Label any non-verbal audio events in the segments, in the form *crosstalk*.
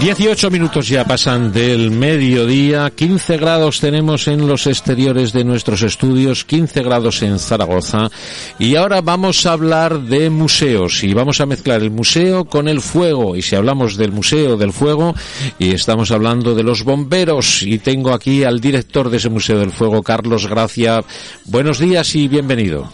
18 minutos ya pasan del mediodía, 15 grados tenemos en los exteriores de nuestros estudios, 15 grados en Zaragoza. Y ahora vamos a hablar de museos. Y vamos a mezclar el museo con el fuego. Y si hablamos del museo del fuego y estamos hablando de los bomberos. Y tengo aquí al director de ese museo del fuego, Carlos Gracia. Buenos días y bienvenido.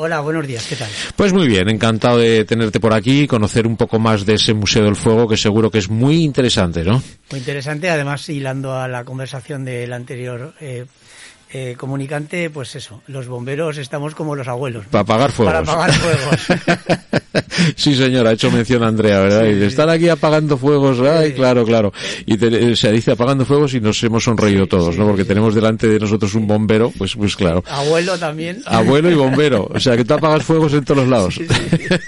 Hola, buenos días, ¿qué tal? Pues muy bien, encantado de tenerte por aquí, conocer un poco más de ese Museo del Fuego que seguro que es muy interesante, ¿no? Muy interesante, además hilando a la conversación del anterior eh, eh, comunicante, pues eso, los bomberos estamos como los abuelos. Para apagar fuegos. Para apagar fuegos. *laughs* sí, señora, ha hecho mención Andrea, ¿verdad? y están aquí apagando fuegos, ay, claro, claro. Y se dice apagando fuegos y nos hemos sonreído todos, ¿no? Porque tenemos delante de nosotros un bombero, pues, pues claro. Abuelo también. Abuelo y bombero. O sea, que tú apagas fuegos en todos los lados.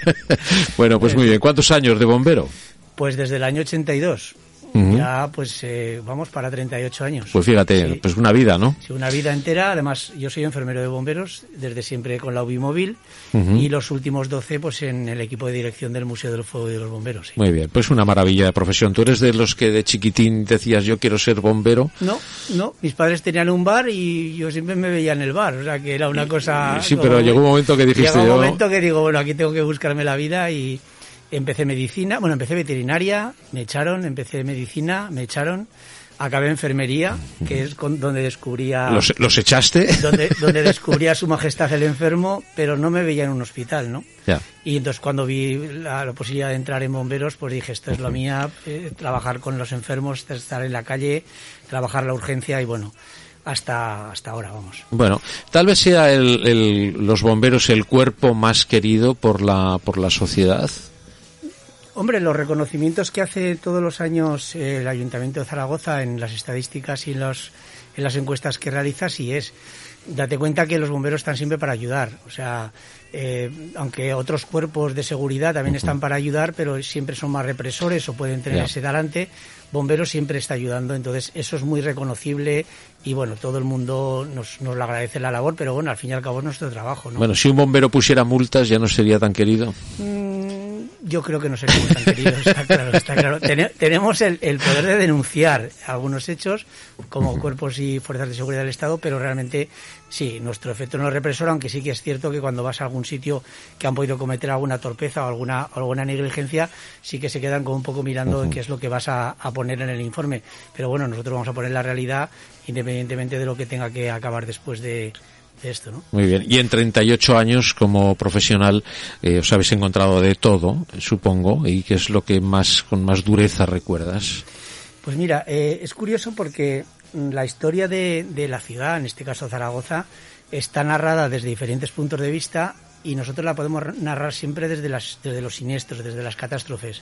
*laughs* bueno, pues muy bien. ¿Cuántos años de bombero? Pues desde el año 82. Ya, pues eh, vamos para 38 años. Pues fíjate, pues una vida, ¿no? Sí, una vida entera. Además, yo soy enfermero de bomberos desde siempre con la UBI móvil y los últimos 12 pues en el equipo de dirección del Museo del Fuego y de los Bomberos. Muy bien, pues una maravilla de profesión. ¿Tú eres de los que de chiquitín decías yo quiero ser bombero? No, no. Mis padres tenían un bar y yo siempre me veía en el bar. O sea, que era una cosa... Sí, pero llegó un momento que dijiste Llegó un momento que digo, bueno, aquí tengo que buscarme la vida y empecé medicina, bueno, empecé veterinaria, me echaron, empecé medicina, me echaron, acabé enfermería, que es donde descubría... ¿Los, ¿Los, echaste? Donde, *laughs* donde descubría su majestad el enfermo, pero no me veía en un hospital, ¿no? Ya. Y entonces cuando vi la, posibilidad de entrar en bomberos, pues dije, esto es lo mía, eh, trabajar con los enfermos, estar en la calle, trabajar la urgencia y bueno hasta, hasta ahora, vamos. Bueno, tal vez sea el, el, los bomberos el cuerpo más querido por la, por la sociedad. Hombre, los reconocimientos que hace todos los años eh, el Ayuntamiento de Zaragoza en las estadísticas y en, los, en las encuestas que realiza, sí es. Date cuenta que los bomberos están siempre para ayudar. O sea, eh, aunque otros cuerpos de seguridad también están para ayudar, pero siempre son más represores o pueden tener ese talante. Bomberos siempre está ayudando, entonces eso es muy reconocible y bueno, todo el mundo nos, nos lo agradece la labor, pero bueno, al fin y al cabo es nuestro trabajo. ¿no? Bueno, si un bombero pusiera multas ya no sería tan querido. Mm, yo creo que no seríamos tan queridos, *laughs* está claro, está claro. tenemos el, el, poder de denunciar algunos hechos como cuerpos y fuerzas de seguridad del Estado, pero realmente sí, nuestro efecto no es represor, aunque sí que es cierto que cuando vas a algún sitio que han podido cometer alguna torpeza o alguna, alguna negligencia, sí que se quedan como un poco mirando qué es lo que vas a, a poner en el informe. Pero bueno, nosotros vamos a poner la realidad independientemente de lo que tenga que acabar después de, esto, ¿no? Muy bien. Y en 38 años como profesional eh, os habéis encontrado de todo, supongo, y qué es lo que más con más dureza recuerdas. Pues mira, eh, es curioso porque la historia de, de, la ciudad, en este caso Zaragoza, está narrada desde diferentes puntos de vista y nosotros la podemos narrar siempre desde, las, desde los siniestros, desde las catástrofes.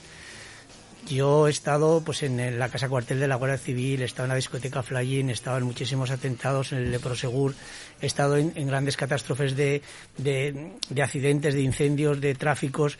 Yo he estado pues en la casa cuartel de la Guardia Civil, he estado en la discoteca Flyin, he estado en muchísimos atentados en el Leprosegur, he estado en, en grandes catástrofes de, de, de accidentes, de incendios, de tráficos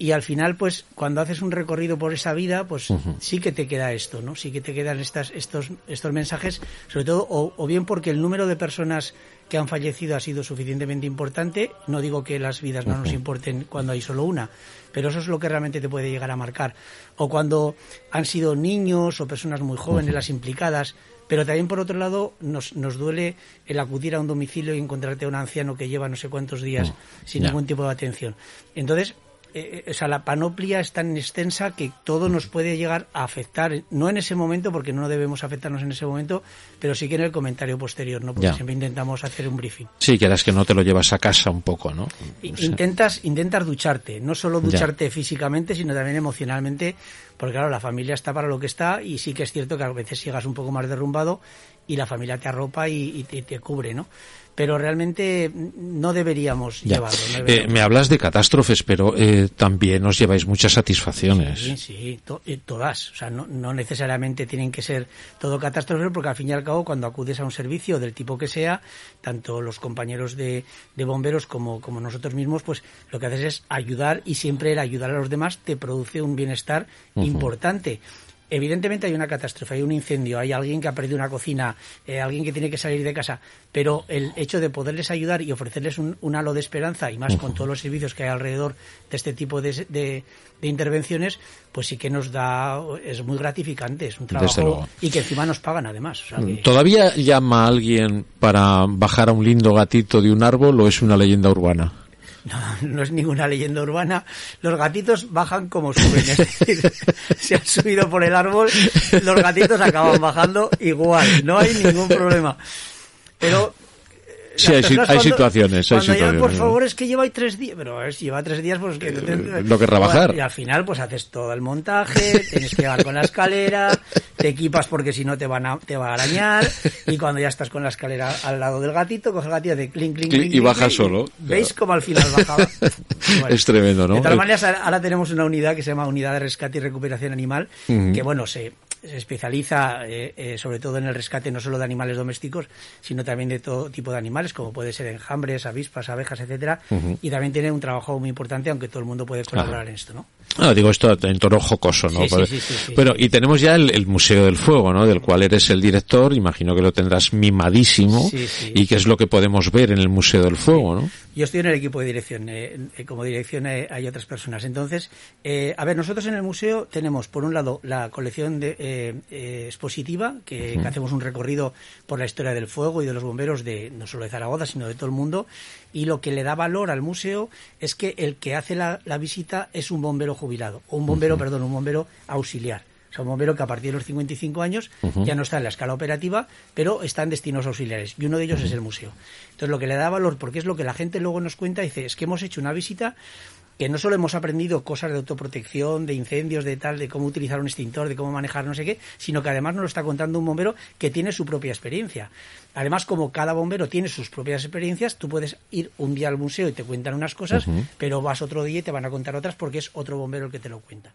y al final, pues, cuando haces un recorrido por esa vida, pues uh -huh. sí que te queda esto, ¿no? Sí que te quedan estas, estos, estos mensajes, sobre todo, o, o, bien porque el número de personas que han fallecido ha sido suficientemente importante. No digo que las vidas no nos importen cuando hay solo una, pero eso es lo que realmente te puede llegar a marcar. O cuando han sido niños o personas muy jóvenes las implicadas. Pero también, por otro lado, nos, nos duele el acudir a un domicilio y encontrarte a un anciano que lleva no sé cuántos días sin ningún tipo de atención. Entonces, eh, o sea, la panoplia es tan extensa que todo nos puede llegar a afectar, no en ese momento, porque no debemos afectarnos en ese momento, pero sí que en el comentario posterior, ¿no? Porque ya. siempre intentamos hacer un briefing. Sí, que es que no te lo llevas a casa un poco, ¿no? Intentas, intentas ducharte, no solo ducharte ya. físicamente, sino también emocionalmente, porque claro, la familia está para lo que está y sí que es cierto que a veces llegas un poco más derrumbado y la familia te arropa y, te, cubre, ¿no? pero realmente no deberíamos llevarlo. Eh, me hablas de catástrofes, pero eh, también os lleváis muchas satisfacciones. Sí, sí, eh, todas. O sea, no, no, necesariamente tienen que ser todo catástrofes, porque al fin y al cabo, cuando acudes a un servicio del tipo que sea, tanto los compañeros de, de bomberos como, como nosotros mismos, pues lo que haces es ayudar y siempre el ayudar a los demás te produce un bienestar importante evidentemente hay una catástrofe, hay un incendio, hay alguien que ha perdido una cocina, eh, alguien que tiene que salir de casa, pero el hecho de poderles ayudar y ofrecerles un, halo de esperanza, y más con todos los servicios que hay alrededor de este tipo de, de, intervenciones, pues sí que nos da, es muy gratificante, es un trabajo y que encima nos pagan además. ¿Todavía llama a alguien para bajar a un lindo gatito de un árbol o es una leyenda urbana? No, *laughs* no es ninguna leyenda urbana. Los gatitos bajan como suben. Es decir, *laughs* si han subido por el árbol, los gatitos acaban bajando igual. No hay ningún problema. Pero Sí, hay, situaciones. Cuando hay por favor, es que lleva tres días. Pero si lleva tres días, pues que... Eh, lo que trabajar. Y al final, pues haces todo el montaje, tienes que llegar con la escalera, te equipas porque si no te, van a, te va a arañar, y cuando ya estás con la escalera al lado del gatito, coges el gatito de clink, clink, clink, Y baja solo. ¿Veis cómo al final bajaba? *laughs* es tremendo, ¿no? De todas maneras, ahora tenemos una unidad que se llama Unidad de Rescate y Recuperación Animal, que bueno, se se especializa eh, eh, sobre todo en el rescate no solo de animales domésticos, sino también de todo tipo de animales, como puede ser enjambres, avispas, abejas, etcétera, y también tiene un trabajo muy importante, aunque todo el mundo puede colaborar en esto, ¿no? Ah, digo esto en tono jocoso, ¿no? Sí, sí, Pero, y tenemos ya el, Museo del Fuego, ¿no? Del cual eres el director, imagino que lo tendrás mimadísimo, y que es lo que podemos ver en el Museo del Fuego, ¿no? Yo estoy en el equipo de dirección, eh, como dirección hay otras personas. Entonces, a ver, nosotros en el museo tenemos, por un lado, la colección de, eh, expositiva, que, hacemos un recorrido por la historia del fuego y de los bomberos de no solo de Zaragoza, sino de todo el mundo. Y lo que le da valor al museo es que el que hace la, visita es un bombero jubilado, o un bombero, perdón, un bombero auxiliar. O sea, un bombero que a partir de los 55 años ya no está en la escala operativa, pero está en destinos auxiliares. Y uno de ellos es el museo. Entonces, lo que le da valor, porque es lo que la gente luego nos cuenta, dice, es que hemos hecho una visita que no solo hemos aprendido cosas de autoprotección, de incendios, de tal, de cómo utilizar un extintor, de cómo manejar no sé qué, sino que además nos lo está contando un bombero que tiene su propia experiencia. Además, como cada bombero tiene sus propias experiencias, tú puedes ir un día al museo y te cuentan unas cosas, pero vas otro día y te van a contar otras porque es otro bombero el que te lo cuenta.